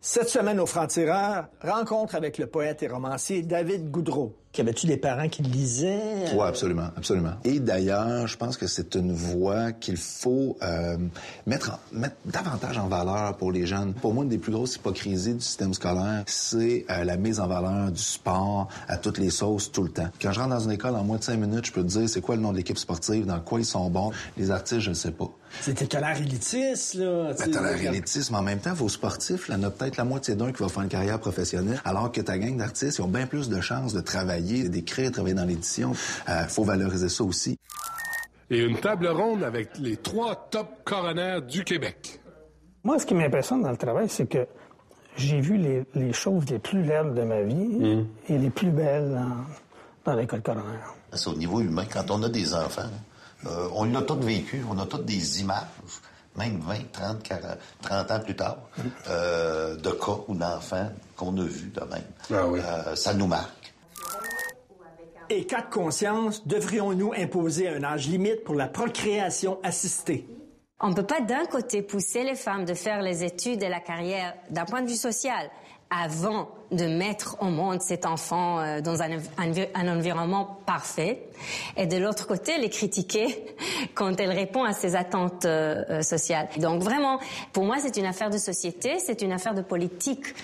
Cette semaine au Franc-Tireur, rencontre avec le poète et romancier David Goudreau. Avais-tu des parents qui lisaient? Oui, absolument, absolument. Et d'ailleurs, je pense que c'est une voie qu'il faut euh, mettre, mettre davantage en valeur pour les jeunes. Pour moi, une des plus grosses hypocrisies du système scolaire, c'est euh, la mise en valeur du sport à toutes les sauces tout le temps. Quand je rentre dans une école, en moins de cinq minutes, je peux te dire c'est quoi le nom de l'équipe sportive, dans quoi ils sont bons. Les artistes, je ne sais pas. C'était l'air élitiste, là. Ben, t'as l'air élitiste, mais en même temps, vos sportifs, là, il y en a peut-être la moitié d'un qui va faire une carrière professionnelle, alors que ta gang d'artistes, ils ont bien plus de chances de travailler, d'écrire, de travailler dans l'édition. Euh, faut valoriser ça aussi. Et une table ronde avec les trois top coronaires du Québec. Moi, ce qui m'impressionne dans le travail, c'est que j'ai vu les, choses les plus laides de ma vie mm. et les plus belles dans, dans l'école coroner. C'est au niveau humain. Quand on a des enfants, euh, on l'a tout vécu, on a toutes des images, même 20, 30, 40, 30 ans plus tard, euh, de cas ou d'enfants qu'on a vus de même. Ah euh, ça nous marque. Et cas de conscience, devrions-nous imposer un âge limite pour la procréation assistée? On ne peut pas d'un côté pousser les femmes de faire les études et la carrière d'un point de vue social avant de mettre au monde cet enfant euh, dans un, environnement parfait, et de l'autre côté, les critiquer quand elle répond à ses attentes euh, euh, sociales. Donc vraiment, pour moi, c'est une affaire de société, c'est une affaire de politique.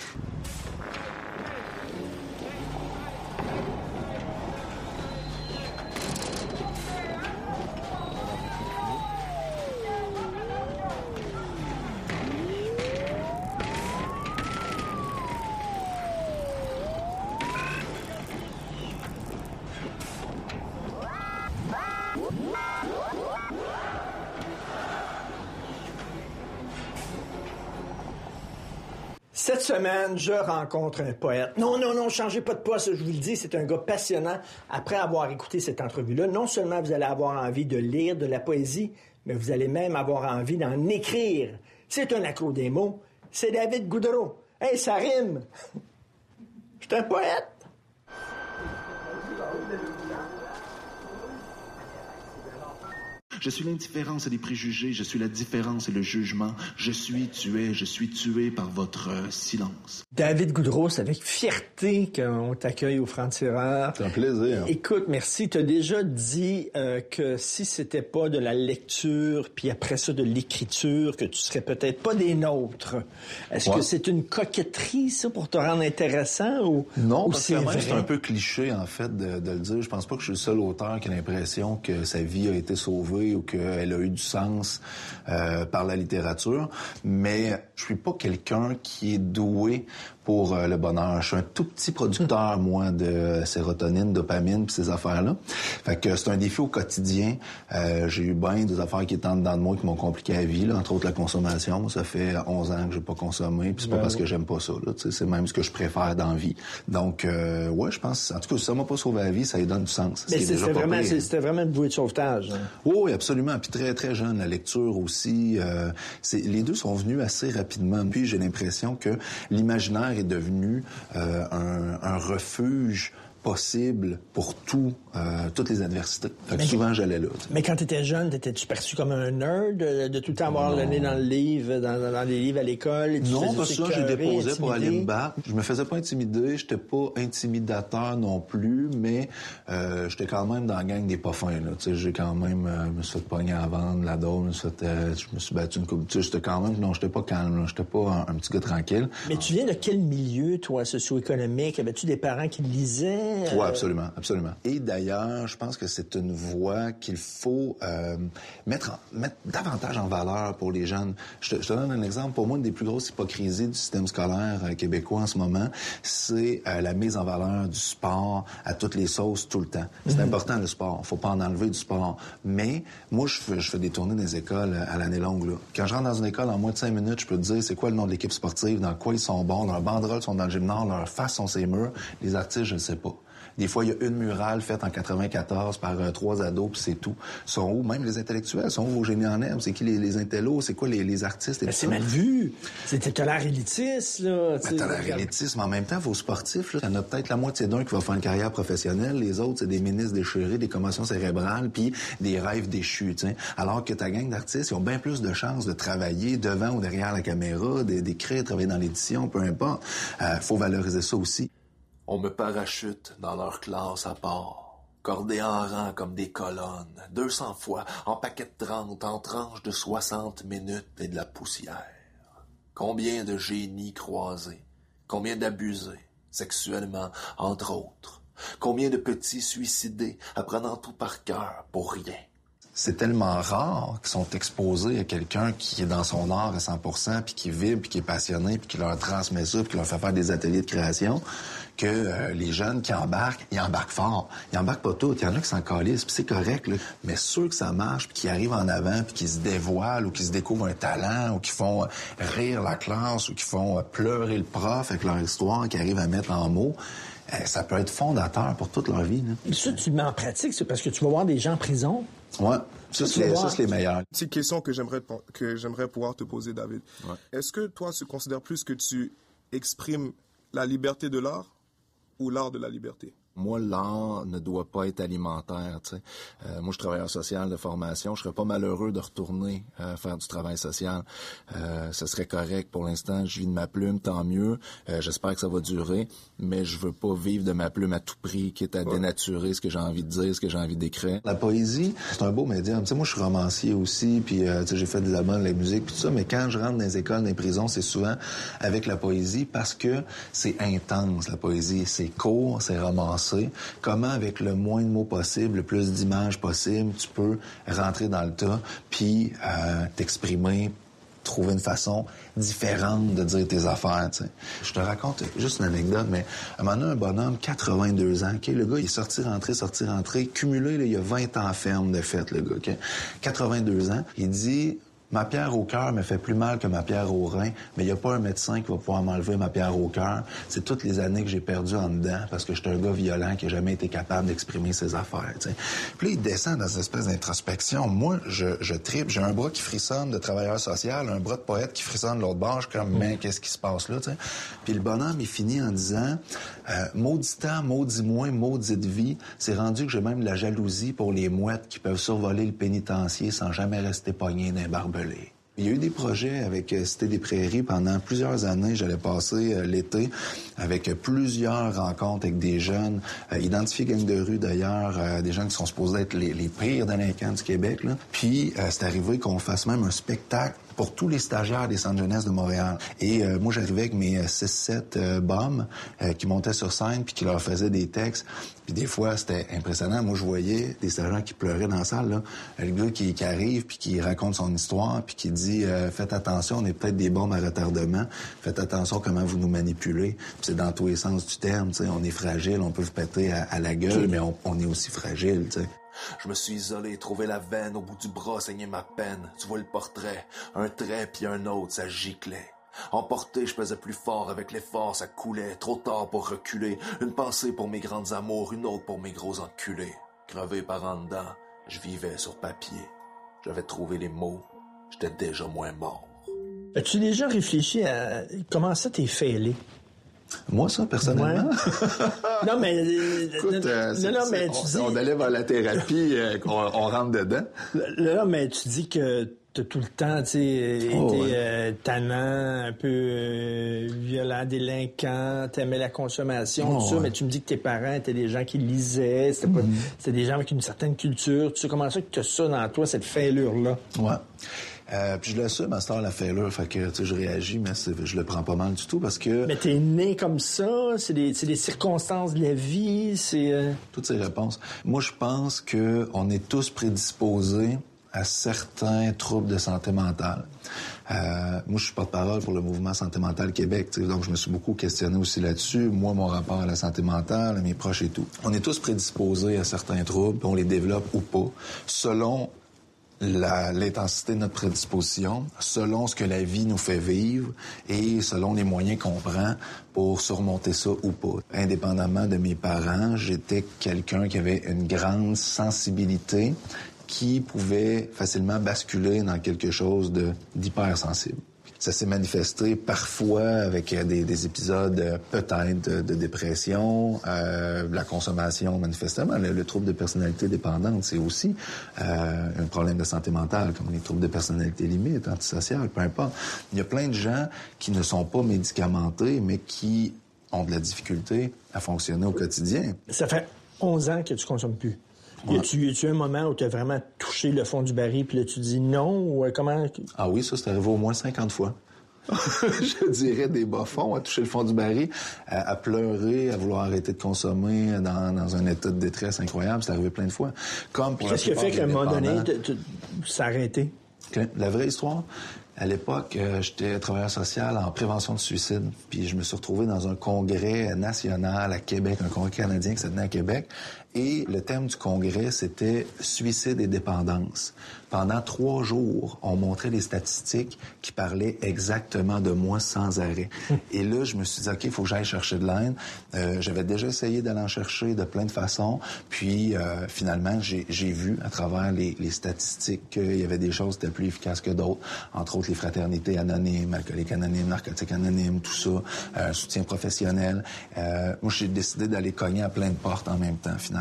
Cette je rencontre un poète. Non, non, non, changez pas de poste, je vous le dis, c'est un gars passionnant. Après avoir écouté cette entrevue-là, non seulement vous allez avoir envie de lire de la poésie, mais vous allez même avoir envie d'en écrire. C'est un accro des mots. C'est David Goudreau. Hey, ça rime! Je suis un poète! Je suis l'indifférence et les préjugés, je suis la différence et le jugement. Je suis tué, je suis tué par votre euh, silence. David Goudreau, c'est avec fierté qu'on t'accueille au Franc-Tireur. C'est un plaisir. Écoute, merci. Tu as déjà dit euh, que si c'était pas de la lecture, puis après ça de l'écriture, que tu serais peut-être pas des nôtres. Est-ce que c'est une coquetterie, ça, pour te rendre intéressant ou Non, parce que c'est un peu cliché, en fait, de, de, le dire. Je pense pas que je suis le seul auteur qui a l'impression que sa vie a été sauvée ou qu'elle a eu du sens euh, par la littérature, mais je suis pas quelqu'un qui est doué pour euh, le bonheur. Je suis un tout petit producteur, hmm. moi, de sérotonine, dopamine, puis ces affaires-là. Fait que c'est un défi au quotidien. Euh, j'ai eu bien des affaires qui étaient en dedans de moi qui m'ont compliqué la vie, là, entre autres la consommation. ça fait 11 ans que j'ai pas consommé, puis c'est pas ben parce que j'aime pas ça. C'est même ce que je préfère dans la vie. Donc, euh, ouais, je pense... En tout cas, ça m'a pas sauvé la vie, ça lui donne du sens. Mais c'était vraiment, vraiment une bouée de sauvetage. Hein. Oui, absolument. Puis très, très jeune, la lecture aussi. Euh, les deux sont venus assez rapidement. Puis j'ai l'impression que l'imaginaire est devenu euh, un, un refuge possible pour tout, euh, toutes les adversités. souvent, j'allais là. Mais quand tu étais jeune, étais-tu perçu comme un nerd, de, tout le temps avoir le nez dans le livre, dans, dans les livres à l'école? Non, pas ça, j'ai déposé pour aller me battre. Je me faisais pas intimider, j'étais pas intimidateur non plus, mais euh, j'étais quand même dans la gang des pas fins. J'ai quand même, euh, me suis fait pogner à vendre, la dose, je me suis battu une coupe. J'étais quand même, non, j'étais pas calme, j'étais pas un, petit gars tranquille. Mais tu viens de quel milieu, toi, socio-économique? Avais-tu des parents qui lisaient? Oui, absolument, absolument. Et d'ailleurs, je pense que c'est une voie qu'il faut euh, mettre, mettre davantage en valeur pour les jeunes. Je te, donne un exemple. Pour moi, une des plus grosses hypocrisies du système scolaire euh, québécois en ce moment, c'est euh, la mise en valeur du sport à toutes les sauces tout le temps. C'est mhm. important le sport. Faut pas en enlever du sport. Mais moi, je fais, je fais des tournées des écoles à l'année longue. Là. Quand je rentre dans une école, en moins de cinq minutes, je peux te dire c'est quoi le nom de l'équipe sportive, dans quoi ils sont bons, leurs banderoles sont dans le gymnase, leurs faces sont ces murs. Les artistes, je ne sais pas. Des fois, il y a une murale faite en 94 par euh, trois ados, puis c'est tout. Sont où, même les intellectuels, sont où? Vos génies en herbe? C'est qui les, les intellos? C'est quoi les, les artistes? Ben, c'est mal vu. C'était t'as l'air élitiste, là. Ben, t'as l'air élitiste, mais en même temps, vos sportifs, là, y en a peut-être la moitié d'un qui va faire une carrière professionnelle. Les autres, c'est des ministres déchirés, des commotions cérébrales, puis des rêves déchus, tu sais. Alors que ta gang d'artistes, ils ont bien plus de chances de travailler devant ou derrière la caméra, d'é- d'écrire, travailler dans l'édition, peu importe. Euh, faut valoriser ça aussi. On me parachute dans leur classe à part, cordés en rang comme des colonnes, 200 fois, en paquets de 30, en tranches de 60 minutes et de la poussière. Combien de génies croisés, combien d'abusés, sexuellement, entre autres, combien de petits suicidés, apprenant tout par cœur pour rien. c'est tellement rare qu'ils sont exposés à quelqu'un qui est dans son art à 100% puis qui vibre, puis qui est passionné, puis qui leur transmet ça, puis qui leur fait faire des ateliers de création, que euh, les jeunes qui embarquent, ils embarquent fort. Ils embarquent pas tous. Il y en a qui s'en calissent, puis c'est correct, là. Mais ceux que ça marche, puis qui arrivent en avant, puis qui se dévoilent, ou qui se découvrent un talent, ou qui font euh, rire la classe, ou qui font euh, pleurer le prof avec leur histoire, qui arrivent à mettre en mots, euh, ça peut être fondateur pour toute leur vie, là. Ça, tu le mets en pratique, c'est parce que tu vas voir des gens en prison. Ouais. Ça, c'est les, ça, c'est les meilleurs. Petite question que j'aimerais te- que j'aimerais pouvoir te poser, David. Est-ce que toi, tu considères plus que tu exprimes la liberté de l'art ou l'art de la liberté? Moi, l'art ne doit pas être alimentaire. tu sais. Euh, moi, je suis travailleur social de formation. Je serais pas malheureux de retourner euh, faire du travail social. Euh, ce serait correct pour l'instant. Je vis de ma plume, tant mieux. Euh, J'espère que ça va durer, mais je veux pas vivre de ma plume à tout prix, quitte à dénaturer ce que j'ai envie de dire, ce que j'ai envie d'écrire. La poésie, c'est un beau médium. Tu sais, moi, je suis romancier aussi, puis euh, j'ai fait des albums de la musique, puis tout ça. Mais quand je rentre dans les écoles, dans les prisons, c'est souvent avec la poésie parce que c'est intense, la poésie. C'est court, c'est Comment, avec le moins de mots possible, le plus d'images possible, tu peux rentrer dans le tas, puis euh, t'exprimer trouver une façon différente de dire tes affaires, tu sais. Je te raconte juste une anecdote, mais à un moment donné, un bonhomme, 82 ans, OK, le gars, il est sorti, rentré, sorti, rentré, cumulé, il a 20 ans ferme de fête, le gars, OK? 82 ans, il dit... Ma pierre au cœur me fait plus mal que ma pierre au rein, mais il n'y a pas un médecin qui va pouvoir m'enlever ma pierre au cœur. C'est toutes les années que j'ai perdues en dedans parce que j'étais un gars violent qui n'a jamais été capable d'exprimer ses affaires. Puis là, il descend dans une espèce d'introspection. Moi, je, je tripe. J'ai un bras qui frissonne de travailleur social, un bras de poète qui frissonne de l'autre bord. Comme, mais qu'est-ce qui se passe là? Puis le bonhomme, il finit en disant, euh, maudit temps, maudit moins, maudite vie. C'est rendu que j'ai même la jalousie pour les mouettes qui peuvent survoler le pénitencier sans jamais rester pognés d'un Il y a eu des projets avec euh, Cité des Prairies pendant plusieurs années. J'allais passer euh, l'été avec plusieurs rencontres avec des jeunes, euh, identifiés gang de rue d'ailleurs, euh, des jeunes qui sont supposés être les, les pires délinquants du Québec. Puis c'est arrivé qu'on fasse même un spectacle pour tous les stagiaires des centres jeunesse de Montréal. Et euh, moi, j'arrivais avec mes 6-7 euh, bombes euh, qui montaient sur scène puis qui leur faisaient des textes. Puis des fois, c'était impressionnant. Moi, je voyais des stagiaires qui pleuraient dans la salle. Là. Le gars qui, qui arrive puis qui raconte son histoire puis qui dit euh, Faites attention, on est peut-être des bombes à retardement. Faites attention comment vous nous manipulez. Puis c'est dans tous les sens du terme. tu sais. On est fragile, on peut vous péter à, à la gueule, mais on, on est aussi fragile. tu sais. Je me suis isolé, trouvé la veine au bout du bras, saigner ma peine. Tu vois le portrait, un trait puis un autre, ça giclait. Emporté, je pesais plus fort avec l'effort, ça coulait. Trop tard pour reculer. Une pensée pour mes grandes amours, une autre pour mes gros enculés. Crevé par en dedans, je vivais sur papier. J'avais trouvé les mots, j'étais déjà moins mort. As-tu déjà réfléchi à comment ça t'es fêlé? Moi, ça, personnellement. non, mais. euh, Écoute, euh, non, non, on, dis. on allait vers la thérapie, euh, qu'on on rentre dedans. Là, mais tu dis que t'as tout le temps, tu sais, Oh, été ouais. euh, tannant, un peu euh, violent, délinquant, t'aimais la consommation, Oh, tout ça, ouais. mais tu me dis que tes parents étaient des gens qui lisaient, c'était pas- Mm-hmm. c'était des gens avec une certaine culture. Tu sais comment ça que tu as ça dans toi, cette fêlure-là? Ouais. Euh, puis je l'assume à cette heure la fait que tu sais, je réagis, mais je le prends pas mal du tout parce que Mais t'es né comme ça, c'est des, c'est des circonstances de la vie, c'est... euh, toutes ces réponses. Moi, je pense que on est tous prédisposés à certains troubles de santé mentale. Euh, moi, je suis porte-parole pour le mouvement Santé mentale Québec, donc je me suis beaucoup questionné aussi là-dessus. Moi, mon rapport à la santé mentale, à mes proches et tout. On est tous prédisposés à certains troubles, on les développe ou pas, selon l'intensité de notre prédisposition selon ce que la vie nous fait vivre et selon les moyens qu'on prend pour surmonter ça ou pas. Indépendamment de mes parents, j'étais quelqu'un qui avait une grande sensibilité qui pouvait facilement basculer dans quelque chose d'hypersensible. Ça s'est manifesté parfois avec euh, des, épisodes euh, peut-être de, dépression, euh, la consommation manifestement. Le, trouble de personnalité dépendante, c'est aussi euh, un problème de santé mentale, comme les troubles de personnalité limite, antisocial, peu importe. Il y a plein de gens qui ne sont pas médicamentés, mais qui ont de la difficulté à fonctionner au quotidien. Ça fait 11 ans que tu consommes plus. Y a-tu un moment où tu as vraiment touché le fond du baril, puis là, tu dis non, ou euh, comment... Ah oui, ça, c'est arrivé au moins 50 fois. je dirais des bas fonds, à toucher le fond du baril, à, pleurer, à vouloir arrêter de consommer dans, dans un état de détresse incroyable. C'est arrivé plein de fois. Comme Qu'est-ce qui a fait qu'à un moment donné, ça a arrêté? La vraie histoire, à l'époque, euh, j'étais travailleur social en prévention de suicide. Puis je me suis retrouvé dans un congrès national à Québec, un congrès canadien qui s'est tenu à Québec. Et le thème du congrès, c'était suicide et dépendance. Pendant trois jours, on montrait des statistiques qui parlaient exactement de moi sans arrêt. Et là, je me suis dit, OK, il faut que j'aille chercher de l'aide. Euh, J'avais déjà essayé d'aller en chercher de plein de façons. Puis, euh, finalement, j'ai vu à travers les, les statistiques qu'il y avait des choses qui étaient plus efficaces que d'autres. Entre autres, les fraternités anonymes, alcooliques anonymes, narcotiques anonymes, tout ça, euh, soutien professionnel. Euh, moi, j'ai décidé d'aller cogner à plein de portes en même temps, finalement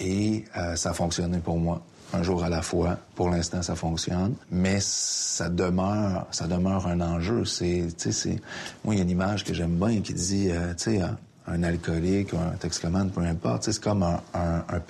et euh, ça a fonctionné pour moi un jour à la fois. Pour l'instant, ça fonctionne, mais ça demeure, ça demeure un enjeu. C'est, tu sais, moi, il y a une image que j'aime bien qui dit, euh, tu sais, un alcoolique ou un toxicomane, peu importe. C'est comme un, un, un.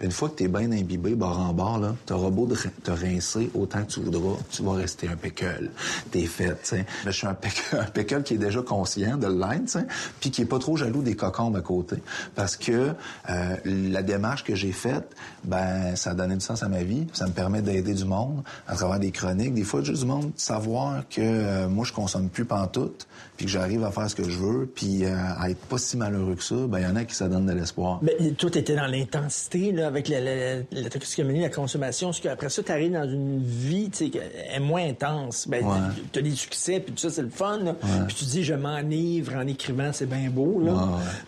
Une fois que tu es bien imbibé, bord en bord, là, t'auras beau te rincer autant que tu voudras, tu vas rester un pécule. T'es fait, je suis un pécule, un qui est déjà conscient de l'être, puis qui est pas trop jaloux des cocombes à côté. Parce que euh, la démarche que j'ai faite, ben, ça a donné du sens à ma vie. Ça me permet d'aider du monde à travers des chroniques. Des fois, juste du monde, savoir que euh, moi, je consomme plus pantoute, puis que j'arrive à faire ce que je veux, puis euh, à être pas si malheureux que ça, ben il y en a qui ça donne de l'espoir. Mais tout était dans l'intensité, là, avec la, la, la, toxicomanie, la consommation. Parce qu'après ça, tu arrives dans une vie, tu sais, est moins intense. Ben, tu as des succès, puis tout ça, c'est le fun. Puis tu dis, je m'enivre en écrivant, c'est bien beau, là. Ouais,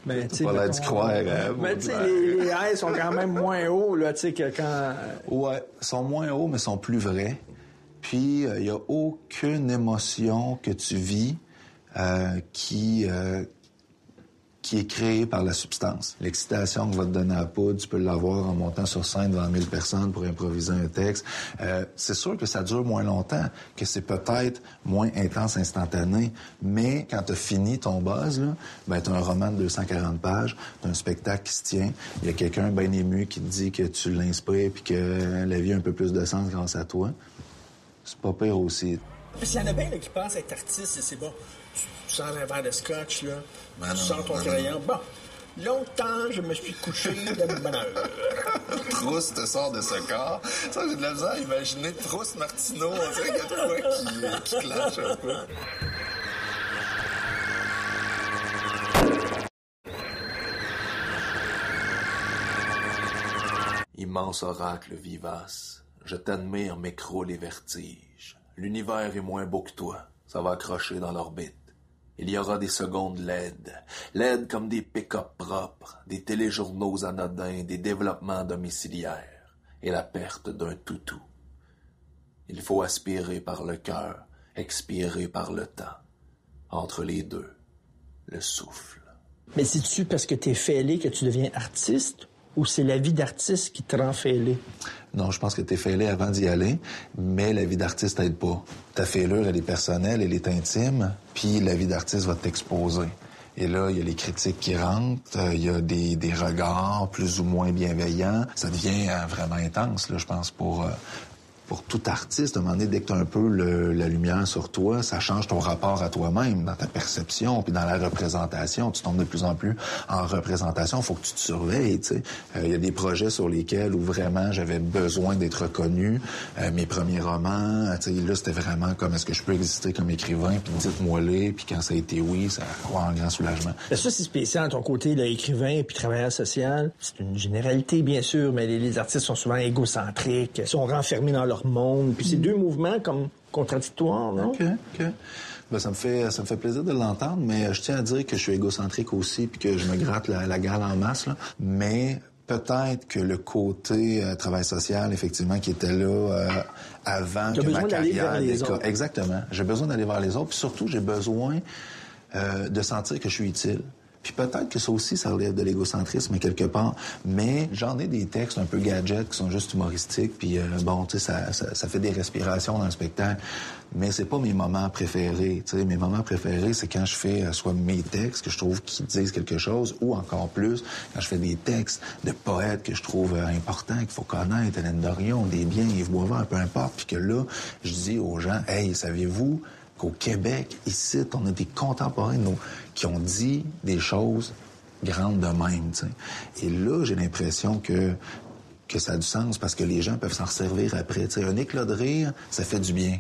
ben, tu pas l'air d'y croire. Hein, ben, tu sais, les, les sont quand même moins hauts, là, tu sais, que quand... Ouais, sont moins hauts, mais sont plus vrais. Puis, il euh, n'y a aucune émotion que tu vis euh, qui, euh, qui est créé par la substance. L'excitation que va te donner à poudre, tu peux l'avoir en montant sur scène devant 1000 personnes pour improviser un texte. Euh, c'est sûr que ça dure moins longtemps, que c'est peut-être moins intense, instantané, mais quand tu as fini ton buzz, là, ben, tu as un roman de 240 pages, tu un spectacle qui se tient, il y a quelqu'un bien ému qui te dit que tu l'inspires puis que la vie a un peu plus de sens grâce à toi. C'est pas pire aussi. Qu'il y en a bien qui pensent être artiste c'est bon. Tu, sens un verre de scotch, là. Ben tu sens ton crayon. Bon. Longtemps, je me suis couché de bonheur. Trousse te sort de ce corps. Ça, j'ai de la misère à imaginer Trousse Martineau. On dirait qu'il y a de quoi qui, qui clash un peu. Immense oracle vivace, je t'admire m'écroule les vertiges. L'univers est moins beau que toi, ça va accrocher dans l'orbite. Il y aura des secondes LED, LED comme des pick-up propres, des téléjournaux anodins, des développements domiciliaires et la perte d'un toutou. Il faut aspirer par le cœur, expirer par le temps. Entre les deux, le souffle. Mais c'est-tu parce que t'es fêlé que tu deviens artiste ou c'est la vie d'artiste qui te rend fêlé? Non, je pense que t'es fêlé avant d'y aller, mais la vie d'artiste t'aide pas. Ta fêlure, elle est personnelle, elle est intime, puis la vie d'artiste va t'exposer. Et là, il y a les critiques qui rentrent, euh, il y a des, regards plus ou moins bienveillants. Ça devient euh, vraiment intense, là, je pense, pour, euh, pour tout artiste, à un moment donné, dès que tu as un peu le, la lumière sur toi, ça change ton rapport à toi-même, dans ta perception, puis dans la représentation. Tu tombes de plus en plus en représentation. Il faut que tu te surveilles. Il euh, y a des projets sur lesquels où vraiment j'avais besoin d'être reconnu. Euh, mes premiers romans, là, c'était vraiment comme est-ce que je peux exister comme écrivain, puis dites-moi les, puis quand ça a été oui, ça a un grand soulagement. Ça, c'est spécial, ton côté, écrivain puis travailleur social. C'est une généralité, bien sûr, mais les, les artistes sont souvent égocentriques, sont renfermés dans leur monde. Puis c'est deux mouvements comme contradictoires, non? OK, OK. Ben, ça me fait ça me fait plaisir de l'entendre, mais je tiens à dire que je suis égocentrique aussi, puis que je me gratte la, la gale en masse. Là. Mais peut-être que le côté euh, travail social, effectivement, qui était là euh, avant que ma carrière décolle. Exactement. J'ai besoin d'aller vers les autres, puis surtout j'ai besoin euh, de sentir que je suis utile. Puis peut-être que ça aussi, ça relève de l'égocentrisme quelque part. Mais j'en ai des textes un peu gadgets qui sont juste humoristiques. Puis euh, bon, tu sais, ça, ça, ça, fait des respirations dans le spectacle. Mais c'est pas mes moments préférés. Tu sais, mes moments préférés, c'est quand je fais euh, soit mes textes que je trouve qui disent quelque chose, ou encore plus quand je fais des textes de poètes que je trouve euh, importants, qu'il faut connaître, Hélène Dorion, des biens, Yves Boisvert, peu importe. Puis que là, je dis aux gens, hey, saviez-vous qu'au Québec, ici, on a des contemporains nous, qui ont dit des choses grandes de même. T'sais. Et là, j'ai l'impression que que ça a du sens parce que les gens peuvent s'en servir après. T'sais, un éclat de rire, ça fait du bien.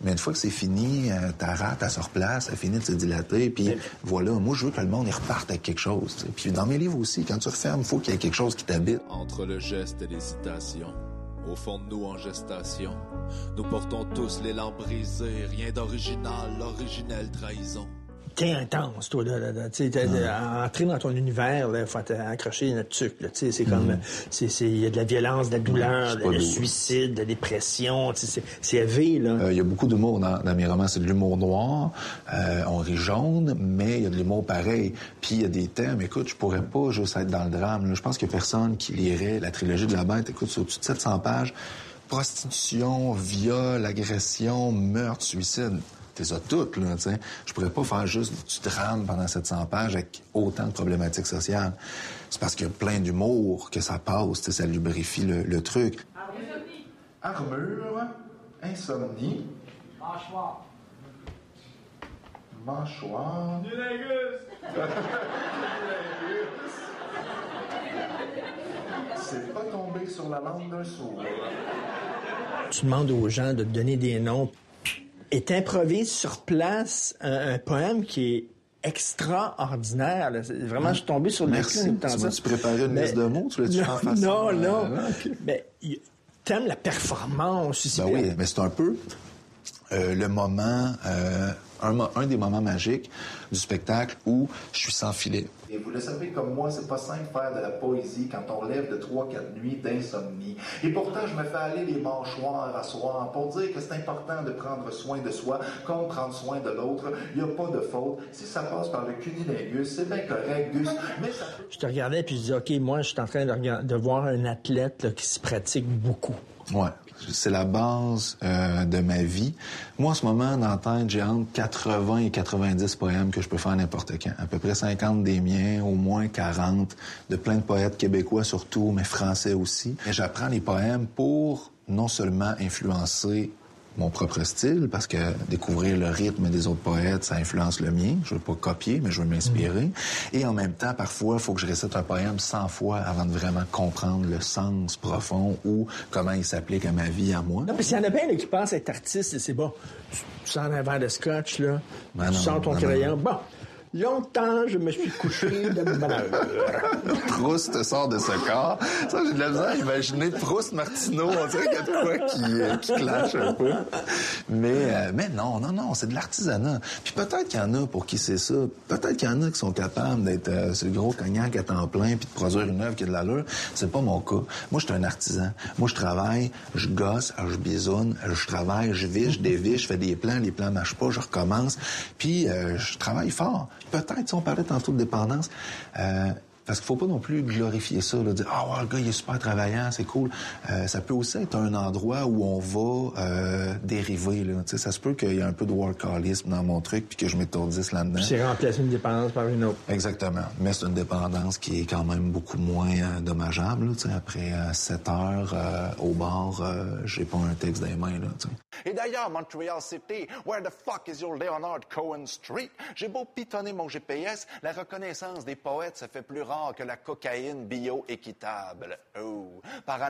Mais une fois que c'est fini, euh, ta rate, elle se replace, ça finit de se dilater, puis voilà. Moi, je veux que le monde y reparte avec quelque chose. T'sais. Puis dans mes livres aussi, quand tu refermes, il faut qu'il y ait quelque chose qui t'habite. Entre le geste et l'hésitation, au fond de nous en gestation, nous portons tous l'élan brisé, rien d'original, l'originelle trahison t'es intense, toi, là. là, là tu sais, entrer dans ton univers, il faut accrocher notre truc, là. Tu sais, c'est comme, c'est, il y a de la violence, de la douleur, de le suicide, de la dépression, tu sais, c'est élevé, là. Il y a beaucoup d'humour dans, dans mes romans. C'est de l'humour noir, euh, on rit jaune, mais il y a de l'humour pareil. Puis il y a des thèmes, écoute, je pourrais pas juste être dans le drame, là. Je pense a personne qui lirait la trilogie de la bête. Écoute, sur au-dessus de 700 pages, prostitution, viol, agression, meurtre, suicide c'est ça toutes, là, tu sais. Je pourrais pas faire juste du drame pendant 700 pages avec autant de problématiques sociales. C'est parce qu'il y a plein d'humour que ça passe, tu sais, ça lubrifie le, le truc. Armure, insomnie. Mâchoire. Mâchoire. C'est pas tombé sur la langue d'un sourd. Tu demandes aux gens de te donner des noms et t'improvise sur place un, un, poème qui est extraordinaire. Là. Vraiment, je suis tombé sur le Merci. Tu m'as-tu préparé une liste de mots? Tu l'as-tu en face? Non, non. Euh, okay. Mais t'aimes la performance aussi. Ben oui, mais c'est un peu euh, le moment... Euh, un, un, des moments magiques du spectacle où je suis sans filet. Et vous le savez comme moi, c'est pas simple faire de la poésie quand on lève de trois, quatre nuits d'insomnie. Et pourtant, je me fais aller les mâchoires à soir pour dire que c'est important de prendre soin de soi comme prendre soin de l'autre. Il n'y a pas de faute. Si ça passe par le cunilingus, c'est bien correct, Gus. Mais ça. Je te regardais puis je disais, OK, moi, je suis en train de, de voir un athlète là, qui se pratique beaucoup. Ouais. C'est la base euh, de ma vie. Moi, en ce moment, dans la j'ai entre 80 et 90 poèmes que je peux faire n'importe quand. À peu près 50 des miens, au moins 40 de plein de poètes québécois surtout, mais français aussi. Et j'apprends les poèmes pour non seulement influencer mon propre style parce que découvrir le rythme des autres poètes, ça influence le mien. Je veux pas copier, mais je veux m'inspirer. Mmh. Et en même temps, parfois, il faut que je récite un poème 100 fois avant de vraiment comprendre le sens profond ou comment il s'applique à ma vie, à moi. Non, mais s'il y en a bien là, qui pensent être artiste, c'est bon. Tu sens un verre de scotch, là. Ben tu non, sens ton ben crayon. Bon. Longtemps, je me suis couché de bonheur. Proust sort de ce corps. Ça, j'ai de la misère à imaginer Proust Martineau. On dirait qu'il y a de quoi qui, qui clash un peu. Mais, euh, mais non, non, non, c'est de l'artisanat. Puis peut-être qu'il y en a pour qui c'est ça. Peut-être qu'il y en a qui sont capables d'être euh, ce gros cognac à temps plein puis de produire une œuvre qui a de l'allure. C'est pas mon cas. Moi, je suis un artisan. Moi, je travaille, je gosse, je bisoune, je travaille, je vis, je dévisse, je fais des plans, les plans marchent pas, je recommence. Puis euh, je travaille fort peut-être, si on parlait tantôt de dépendance, euh, Parce qu'il faut pas non plus glorifier ça, là, dire ah ouais, le gars il est super travaillant, c'est cool. Euh, ça peut aussi être un endroit où on va euh, dériver. Là. Tu sais, ça se peut qu'il y ait un peu de workaholisme dans mon truc puis que je m'étourdisse là-dedans. C'est remplacer une dépendance par une autre. Exactement. Mais c'est une dépendance qui est quand même beaucoup moins euh, dommageable. Là, tu sais, après euh, 7 heures euh, au bar, euh, j'ai pas un texte dans les mains. Là. Et d'ailleurs, Montreal City, where the fuck is your Leonard Cohen Street? J'ai beau pitonner mon GPS, la reconnaissance des poètes, ça fait plus rare que la cocaïne bio-équitable. Oh, par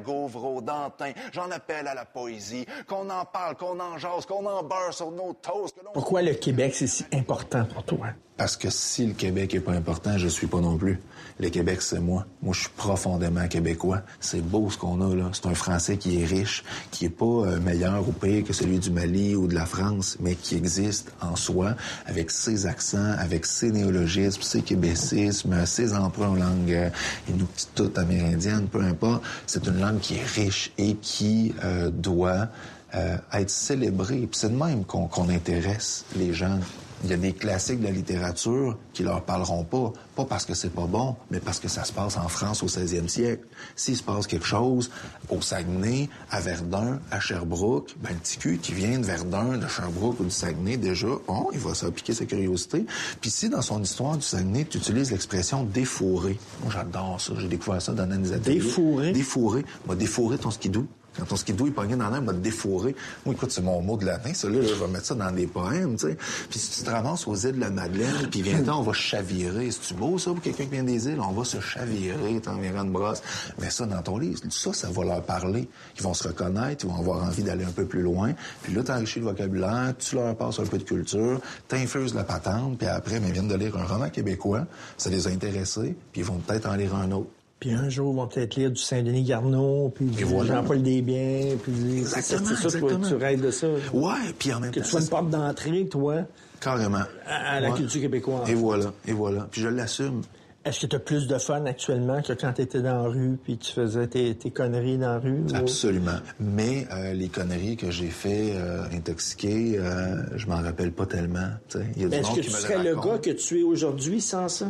Gauvreau, Dantin, j'en appelle à la poésie, qu'on en parle, qu'on en jase, qu'on en beurre sur nos toasts. Pourquoi le Québec, c'est si important pour toi? Parce que si le Québec est pas important, je suis pas non plus. Le Québec, c'est moi. Moi, je suis profondément québécois. C'est beau ce qu'on a là. C'est un Français qui est riche, qui est pas euh, meilleur ou pire que celui du Mali ou de la France, mais qui existe en soi, avec ses accents, avec ses néologismes, ses québécismes, ses emprunts en langue euh, inuktitut amérindienne, peu importe. C'est une langue qui est riche et qui euh, doit euh, être célébrée. Puis c'est de même qu'on qu'on intéresse les gens il y a des classiques de la littérature qui leur parleront pas, pas parce que c'est pas bon, mais parce que ça se passe en France au 16e siècle. S'il se passe quelque chose au Saguenay, à Verdun, à Sherbrooke, ben le petit cul qui vient de Verdun, de Sherbrooke ou du Saguenay, déjà, bon, il va piquer sa curiosité. Puis si dans son histoire du Saguenay, tu utilises l'expression défourré, moi j'adore ça, j'ai découvert ça dans un des ateliers. Défourré? Défouré. M'a défouré ton skidoo. Quand ton skidoo il pognait dans l'air, m'a défourré. Moi, écoute, c'est mon mot de l'année. Ça, là, je vais mettre ça dans des poèmes, tu sais. Puis si tu te ramasses aux îles de la Madeleine, puis viens on va chavirer. C'est-tu beau, ça, pour quelqu'un qui vient des îles? On va se chavirer, t'en viendras de brosse. Mais ça, dans ton livre, ça, ça va leur parler. Ils vont se reconnaître, ils vont avoir envie d'aller un peu plus loin. Puis là, t'enrichis le vocabulaire, tu leur passes un peu de culture, t'infuses la patente, puis après, ils viennent de lire un roman québécois. Ça les a intéressés, puis ils vont peut-être en lire un autre. Puis un jour, ils vont peut-être lire du Saint-Denis Garneau, puis du voilà. Jean-Paul Desbiens, puis Exactement, c'est ça, exactement. tu rêves de ça. Ouais, puis en même Que temps... tu sois une porte d'entrée, toi, Carrément. à, à la Ouais. culture québécoise. Et voilà, et voilà. Puis je l'assume. Est-ce que tu as plus de fun actuellement que quand tu étais dans la rue puis tu faisais tes, tes conneries dans la rue? ou- Absolument. Mais euh, les conneries que j'ai fait euh, intoxiqué, euh, je m'en rappelle pas tellement. Est-ce que tu serais le gars que tu es aujourd'hui sans ça?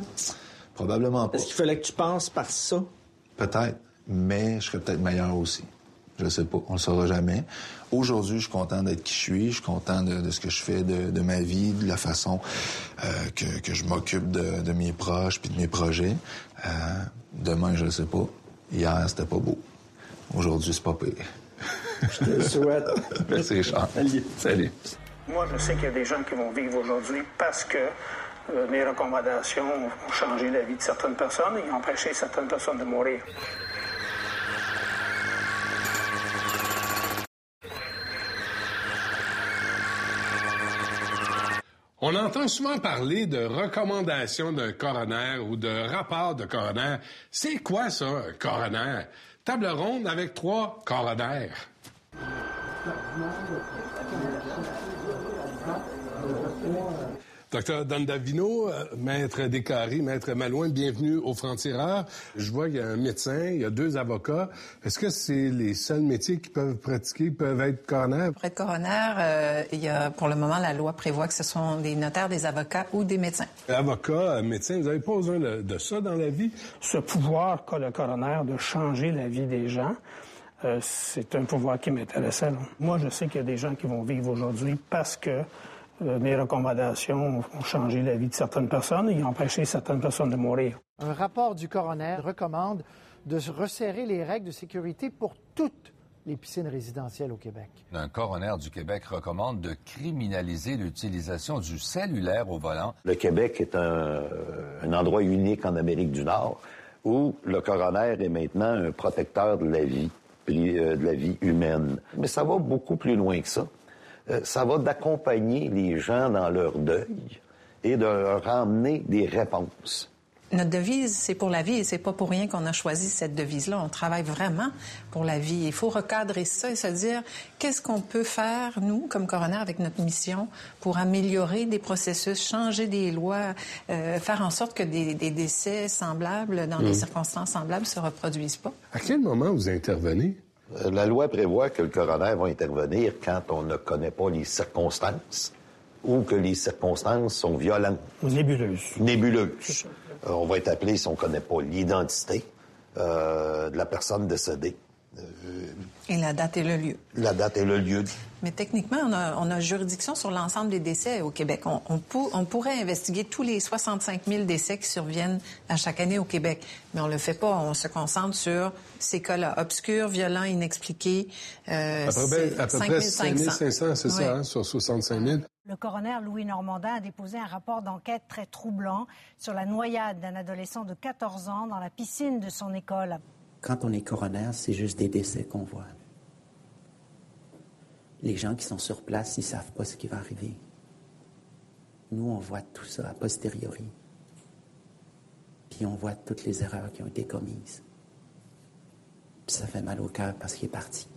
Probablement pas. Est-ce qu'il fallait que tu passes par ça? Peut-être, mais je serais peut-être meilleur aussi. Je sais pas, on le saura jamais. Aujourd'hui, je suis content d'être qui je suis, je suis content de, de ce que je fais de, de ma vie, de la façon euh, que, que je m'occupe de, de mes proches puis de mes projets. Euh, demain, je sais pas. Hier, c'était pas beau. Aujourd'hui, c'est pas pire. Je te le souhaite. Merci, Richard. Salut. Salut. Moi, je sais qu'il y a des gens qui vont vivre aujourd'hui parce que euh, mes recommandations ont changé la vie de certaines personnes et empêché certaines personnes de mourir. On entend souvent parler de recommandations d'un coroner ou de rapport de coroner. C'est quoi ça, un coroner? Table ronde avec trois coroners. Docteur Dandavino, euh, maître Descarrés, maître Malouin, bienvenue au Franc-Tireur. Je vois qu'il y a un médecin, il y a deux avocats. Est-ce que c'est les seuls métiers qui peuvent pratiquer, peuvent être coroner? Pour être coroner, euh, il y a, pour le moment, la loi prévoit que ce sont des notaires, des avocats ou des médecins. Avocat, euh, médecin, vous n'avez pas besoin de, de ça dans la vie? Ce pouvoir qu'a le coroner de changer la vie des gens, euh, c'est un pouvoir qui m'intéressait. Moi, je sais qu'il y a des gens qui vont vivre aujourd'hui parce que euh, mes recommandations ont changé la vie de certaines personnes et ont empêché certaines personnes de mourir. Un rapport du coroner recommande de resserrer les règles de sécurité pour toutes les piscines résidentielles au Québec. Un coroner du Québec recommande de criminaliser l'utilisation du cellulaire au volant. Le Québec est un, un endroit unique en Amérique du Nord où le coroner est maintenant un protecteur de la vie, puis, euh, de la vie humaine. Mais ça va beaucoup plus loin que ça. Euh, ça va d'accompagner les gens dans leur deuil et de leur emmener des réponses. Notre devise, c'est pour la vie et c'est pas pour rien qu'on a choisi cette devise-là. On travaille vraiment pour la vie. Il faut recadrer ça et se dire qu'est-ce qu'on peut faire, nous, comme coroner, avec notre mission pour améliorer des processus, changer des lois, euh, faire en sorte que des, des décès semblables, dans des Mm. circonstances semblables, se reproduisent pas? À quel moment vous intervenez? Euh, La loi prévoit que le coroner va intervenir quand on ne connaît pas les circonstances ou que les circonstances sont violentes. Nébuleuses. Nébuleuses. Euh, on va être appelé, si on ne connaît pas l'identité euh, de la personne décédée. Et la date et le lieu. La date et le lieu. Mais techniquement, on a, on a juridiction sur l'ensemble des décès au Québec. On, on, pour- on pourrait investiguer tous les 65 000 décès qui surviennent à chaque année au Québec. Mais on le fait pas. On se concentre sur ces cas-là obscurs, violents, inexpliqués. Euh, À peu près, c'est à peu près 5500. 5500, c'est Oui. ça, hein, sur 65 000. Le coroner Louis Normandin a déposé un rapport d'enquête très troublant sur la noyade d'un adolescent de 14 ans dans la piscine de son école. Quand on est coroner, c'est juste des décès qu'on voit. Les gens qui sont sur place, ils savent pas ce qui va arriver. Nous, on voit tout ça a posteriori. Puis on voit toutes les erreurs qui ont été commises. Puis ça fait mal au cœur parce qu'il est parti.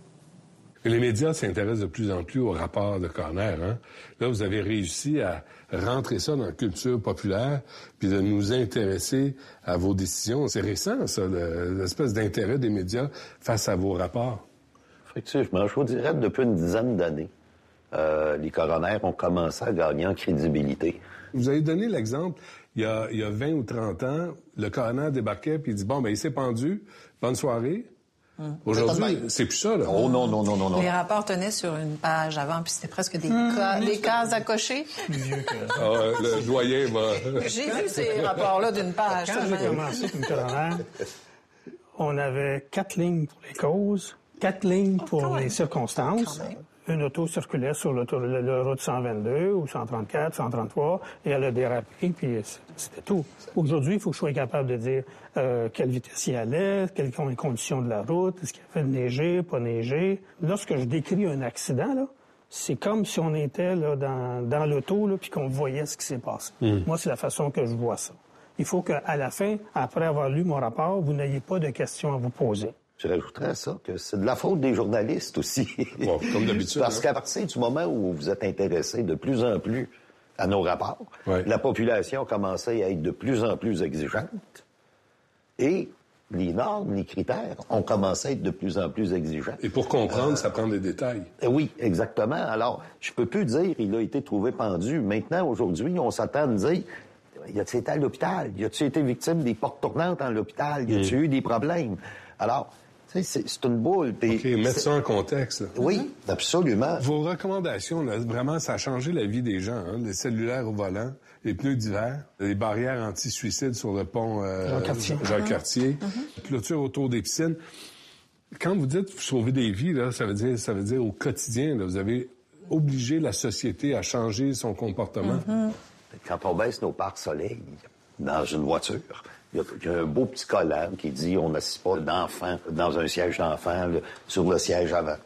Les médias s'intéressent de plus en plus au rapport de Corner. Hein? Là, vous avez réussi à rentrer ça dans la culture populaire, puis de nous intéresser à vos décisions. C'est récent, ça, le- l'espèce d'intérêt des médias face à vos rapports. Effectivement, je vous dirais depuis une dizaine d'années, euh, les coronaires ont commencé à gagner en crédibilité. Vous avez donné l'exemple, il y, a, il y a 20 ou 30 ans, le coroner débarquait puis il dit, bon, ben il s'est pendu, bonne soirée. Aujourd'hui, c'est plus ça, là. Oh non, non, non, non, Les rapports tenaient sur une page avant, puis c'était presque des, ca- des cases à cocher. Ah, ouais, le doyen va... J'ai vu ces rapports-là d'une page. Quand j'ai commencé comme coroner, on avait quatre lignes pour les causes, quatre lignes pour les circonstances. Une auto circulait sur la, route 122 ou 134, 133, et elle a dérapé, puis c'était tout. Aujourd'hui, il faut que je sois capable de dire euh, quelle vitesse il allait, quelles sont les conditions de la route, est-ce qu'il a fait neiger, pas neiger. Lorsque je décris un accident, là, c'est comme si on était là, dans, dans l'auto, là, puis qu'on voyait ce qui s'est passé. Mm. Moi, c'est la façon que je vois ça. Il faut qu'à la fin, après avoir lu mon rapport, vous n'ayez pas de questions à vous poser. Je rajouterais à ça que c'est de la faute des journalistes aussi. Bon, comme d'habitude, Parce hein. qu'à partir du moment où vous êtes intéressé de plus en plus à nos rapports, la population a commencé à être de plus en plus exigeante et les normes, les critères ont commencé à être de plus en plus exigeants. Et pour comprendre, ça prend des détails. Euh, Oui, exactement. Alors, je peux plus dire il a été trouvé pendu. Maintenant, aujourd'hui, on s'attend à dire y a-t-il été à l'hôpital? Y a-t-il été victime des portes tournantes dans l'hôpital? Y a-t-il eu des problèmes? Alors, c'est une boule. OK, mettre ça en contexte. là. Oui, absolument. Vos recommandations, là, vraiment, ça a changé la vie des gens. hein. Les cellulaires au volant, les pneus d'hiver, les barrières anti-suicide sur le pont euh, Jean-Cartier. Jean-Cartier, clôture autour des piscines. Quand vous dites vous sauvez des vies, là, ça veut dire, ça veut dire au quotidien, là, vous avez obligé la société à changer son comportement. Quand on baisse nos parcs soleil dans une voiture, il y, a- un beau petit collant qui dit on n'assiste pas d'enfants dans un siège d'enfant sur le siège avant.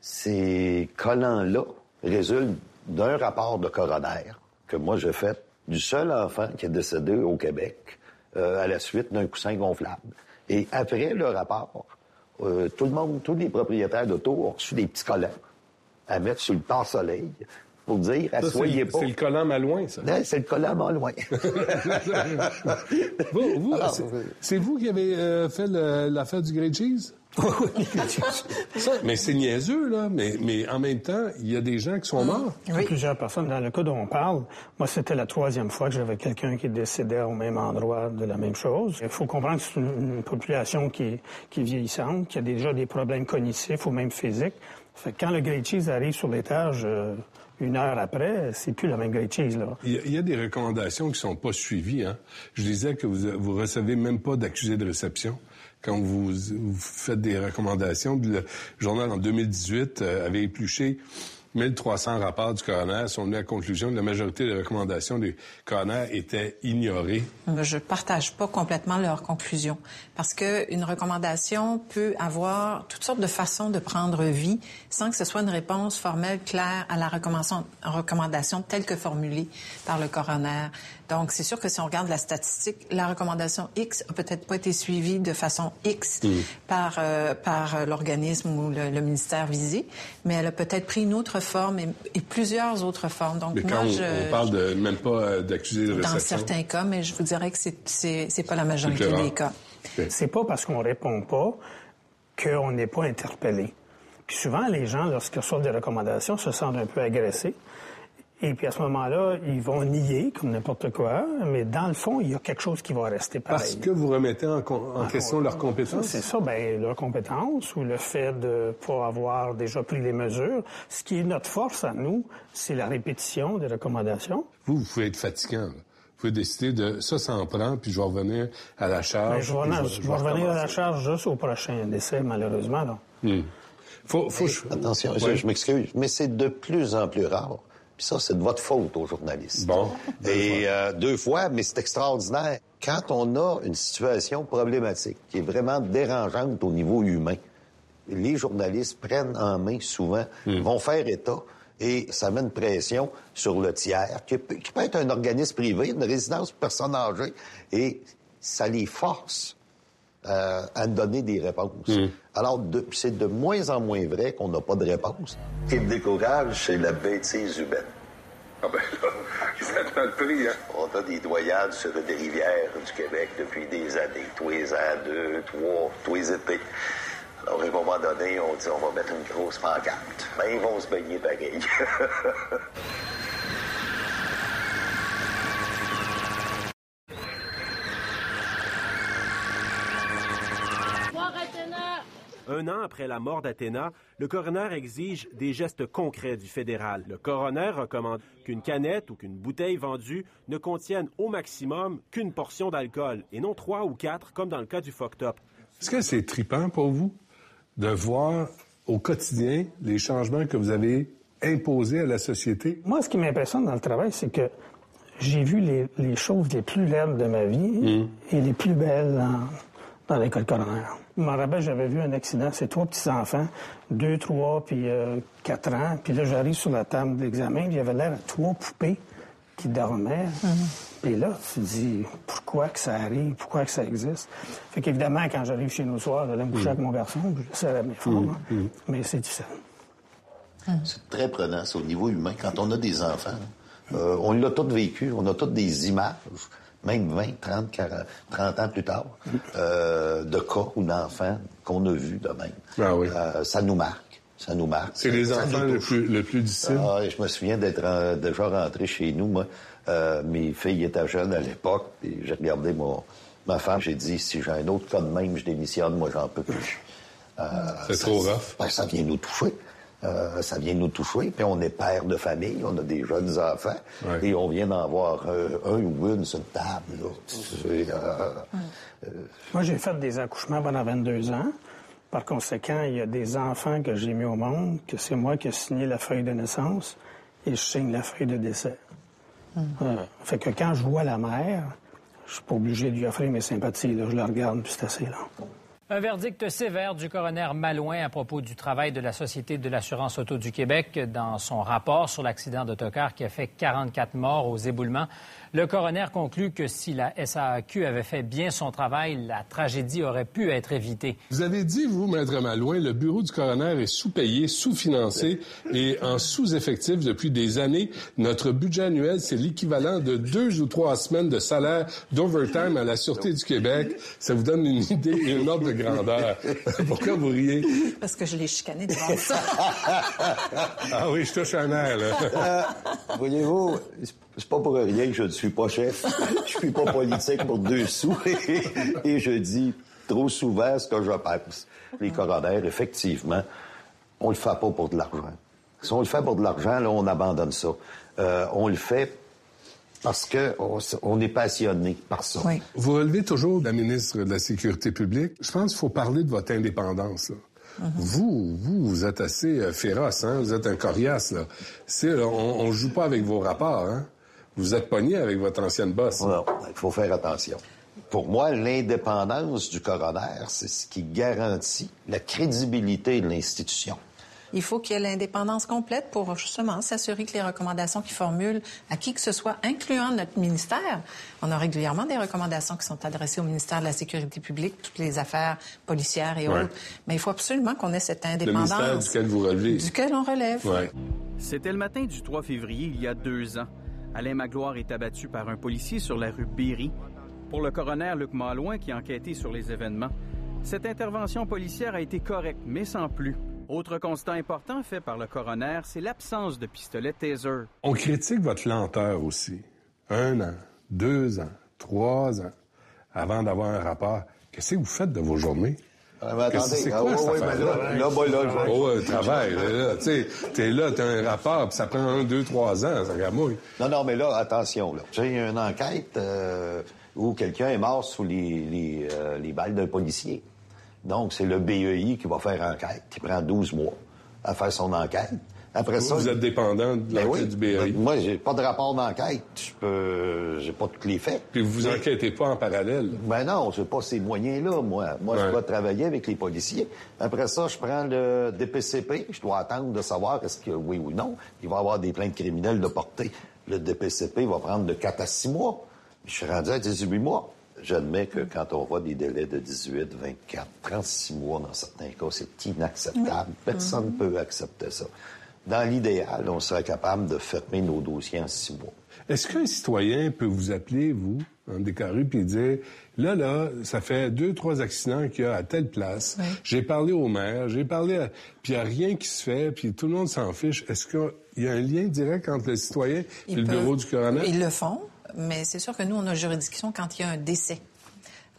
Ces collants-là résultent d'un rapport de coroner que moi j'ai fait du seul enfant qui est décédé au Québec euh, à la suite d'un coussin gonflable. Et après le rapport, euh, tout le monde, tous les propriétaires d'auto ont reçu des petits collants à mettre sur le pare-soleil pour dire, Ça, c'est- assoyez pas. C'est le collant Malouin, ça. Non, c'est le collant Malouin. vous, vous, Alors, c'est- c'est vous qui avez euh, fait le- l'affaire du grey cheese? Ça, mais c'est niaiseux, là. Mais, mais en même temps, il y a des gens qui sont morts. Il y a plusieurs personnes. Dans le cas dont on parle, moi, c'était la troisième fois que j'avais quelqu'un qui décédait au même endroit de la même chose. Il faut comprendre que c'est une, une population qui, est- qui est vieillissante, qui a déjà des problèmes cognitifs ou même physiques. Fait que quand le grey cheese arrive sur l'étage, euh, une heure après, c'est plus le même grey cheese, là. Il y, a, il y a des recommandations qui sont pas suivies. Hein. Je disais que vous, vous recevez même pas d'accusé de réception quand vous, vous faites des recommandations. Le journal en 2018 euh, avait épluché 1300 rapports du coroner, sont venus à la conclusion que la majorité des recommandations du coroner étaient ignorées. Je partage pas complètement leur conclusion parce que une recommandation peut avoir toutes sortes de façons de prendre vie sans que ce soit une réponse formelle claire à la recommandation telle que formulée par le coroner. Donc, c'est sûr que si on regarde la statistique, la recommandation X a peut-être pas été suivie de façon X par euh, par euh, l'organisme ou le, le ministère visé, mais elle a peut-être pris une autre forme et, et plusieurs autres formes. Donc, Mais moi, quand on, je, on parle de même pas euh, d'accusé de réception. dans certains cas, mais je vous dirais que c'est c'est c'est pas la majorité des cas. C'est pas parce qu'on répond pas qu'on n'est pas interpellé. Puis souvent, les gens, lorsqu'ils reçoivent des recommandations, se sentent un peu agressés. Et puis à ce moment-là, ils vont nier comme n'importe quoi, mais dans le fond, il y a quelque chose qui va rester pareil. Parce que vous remettez en, en question leurs compétences? C'est ça, ben leurs compétences ou le fait de pas avoir déjà pris les mesures. Ce qui est notre force à nous, c'est la répétition des recommandations. Vous, vous pouvez être fatigant. Vous pouvez décider de ça, ça en prend, puis je vais revenir à la charge. Ben, je vais, je vais revenir à la charge juste au prochain décès, malheureusement. Là. Hmm. Faut, faut... Hey, attention, Ouais. je m'excuse, mais c'est de plus en plus rare. Puis ça, c'est de votre faute aux journalistes. Bon. Et euh, deux fois, mais c'est extraordinaire. Quand on a une situation problématique qui est vraiment dérangeante au niveau humain, les journalistes prennent en main souvent, vont faire état, et ça met une pression sur le tiers, qui peut, qui peut être un organisme privé, une résidence pour personnes âgées, et ça les force euh, à donner des réponses. Alors, de- c'est de moins en moins vrai qu'on n'a pas de réponse. Ce qui me décourage, c'est la bêtise humaine. Ah ben là, êtes mal pris, hein? On a des doyades sur des rivières du Québec depuis des années, tous les ans, deux, trois, tous les étés. Alors, à un moment donné, on dit on va mettre une grosse pancarte. Ben, ils vont se baigner pareil. Un an après la mort d'Athéna, le coroner exige des gestes concrets du fédéral. Le coroner recommande qu'une canette ou qu'une bouteille vendue ne contienne au maximum qu'une portion d'alcool et non trois ou quatre comme dans le cas du fuck top. Est-ce que c'est tripant pour vous de voir au quotidien les changements que vous avez imposés à la société? Moi, ce qui m'impressionne dans le travail, c'est que j'ai vu les, les choses les plus laides de ma vie et les plus belles dans, dans l'école coroner. Je me rappelle, j'avais vu un accident, c'est trois petits-enfants, deux, trois, puis euh, quatre ans. Puis là, j'arrive sur la table de l'examen, puis il y avait l'air à trois poupées qui dormaient. Et là, tu te dis, pourquoi que ça arrive, pourquoi que ça existe? Fait qu'évidemment, quand j'arrive chez nous le soir, j'allais me coucher avec mon garçon, puis je serrais mes formes. hein. Mais c'est difficile. C'est très prenant, c'est au niveau humain. Quand on a des enfants, euh, on l'a tous vécu, on a toutes des images, même 20, 30, 40, 30 ans plus tard, euh, de cas ou d'enfants qu'on a vus de même. Euh, ça nous marque. Ça nous marque. C'est les enfants le plus, le plus difficile? Ah, je me souviens d'être déjà rentré chez nous, moi. Euh, mes filles étaient jeunes à l'époque, puis j'ai regardé mon, ma femme, j'ai dit, si j'ai un autre cas de même, je démissionne, moi, j'en peux plus. Euh, C'est trop rough. ben, ça vient nous toucher. Euh, ça vient nous toucher, puis on est père de famille, on a des jeunes enfants, Ouais. et on vient d'en voir euh, un ou une sur une table. là. C'est, euh, Moi, j'ai fait des accouchements pendant 22 ans. Par conséquent, il y a des enfants que j'ai mis au monde, que c'est moi qui ai signé la feuille de naissance et je signe la feuille de décès. Euh, fait que quand je vois la mère, je suis pas obligé de lui offrir mes sympathies. là. Je la regarde, puis c'est assez là. Un verdict sévère du coroner Malouin à propos du travail de la Société de l'assurance auto du Québec dans son rapport sur l'accident d'autocar qui a fait 44 morts aux éboulements. Le coroner conclut que si la SAQ avait fait bien son travail, la tragédie aurait pu être évitée. Vous avez dit, vous, Maître Malouin, le bureau du coroner est sous-payé, sous-financé et en sous-effectif depuis des années. Notre budget annuel, c'est l'équivalent de deux ou trois semaines de salaire d'overtime à la Sûreté du Québec. Ça vous donne une idée et une ordre de grandeur. Pourquoi vous riez? Parce que je l'ai chicané devant ça. Ah oui, je touche un air, là. Euh, Voyez-vous, c'est pas pour rien que je ne suis pas chef. Je suis pas politique pour deux sous. Et, je dis trop souvent ce que je pense. Les coronaires, effectivement, on le fait pas pour de l'argent. Si on le fait pour de l'argent, là, on abandonne ça. Euh, on le fait parce que on, est passionné par ça. Vous relevez toujours la ministre de la Sécurité publique. Je pense qu'il faut parler de votre indépendance. là. Vous, vous, vous êtes assez euh, féroce, hein? Vous êtes un coriace, là. C'est, là, on, on joue pas avec vos rapports, hein? Vous êtes pogné avec votre ancienne boss. Non, il faut faire attention. Pour moi, l'indépendance du coroner, c'est ce qui garantit la crédibilité de l'institution. Il faut qu'il y ait l'indépendance complète pour justement s'assurer que les recommandations qu'il formule à qui que ce soit, incluant notre ministère, on a régulièrement des recommandations qui sont adressées au ministère de la Sécurité publique, toutes les affaires policières et Ouais. autres. Mais il faut absolument qu'on ait cette Le indépendance. ministère duquel vous relevez. Duquel on relève. Ouais. C'était le matin du 3 février, il y a deux ans. Alain Magloire est abattu par un policier sur la rue Berry. Pour le coroner Luc Malouin, qui a enquêté sur les événements, cette intervention policière a été correcte, mais sans plus. Autre constat important fait par le coroner, c'est l'absence de pistolet taser. On critique votre lenteur aussi. Un an, deux ans, trois ans, avant d'avoir un rapport. Qu'est-ce que vous faites de vos journées? Ah, mais attendez, c'est ah, ouais, mais affaire-là? là, là, moi, là, je- Oh, ouais, travail, là, tu sais, t'es là, t'as un rapport, puis ça prend un, deux, trois ans, ça gamouille. Non, non, mais là, attention. Là. J'ai une enquête euh, où quelqu'un est mort sous les, les, euh, les balles d'un policier. Donc, c'est le BEI qui va faire enquête, qui prend 12 mois à faire son enquête. Après ça... Vous êtes dépendant de Ben l'enquête oui. du BAI. Moi, j'ai pas de rapport d'enquête. Je peux... J'ai pas tous les faits. Puis vous Mais- enquêtez pas en parallèle. Ben non, j'ai pas ces moyens-là, moi. Moi, je dois travailler avec les policiers. Après ça, je prends le DPCP. Je dois attendre de savoir est-ce que oui ou non. Il va y avoir des plaintes criminelles de portée. Le DPCP va prendre de 4 à 6 mois. Je suis rendu à 18 mois. J'admets que quand on voit des délais de 18, 24, 36 mois dans certains cas, c'est inacceptable. Personne ne peut accepter ça. Dans l'idéal, on serait capable de fermer nos dossiers en six mois. Est-ce qu'un citoyen peut vous appeler, vous, en décarré, puis dire, là, là, ça fait deux, trois accidents qu'il y a à telle place. J'ai parlé au maire, j'ai parlé à... Puis il n'y a rien qui se fait, puis tout le monde s'en fiche. Est-ce qu'il y a un lien direct entre le citoyen et le peuvent- bureau du coroner? Ils le font, mais c'est sûr que nous, on a juridiction quand il y a un décès.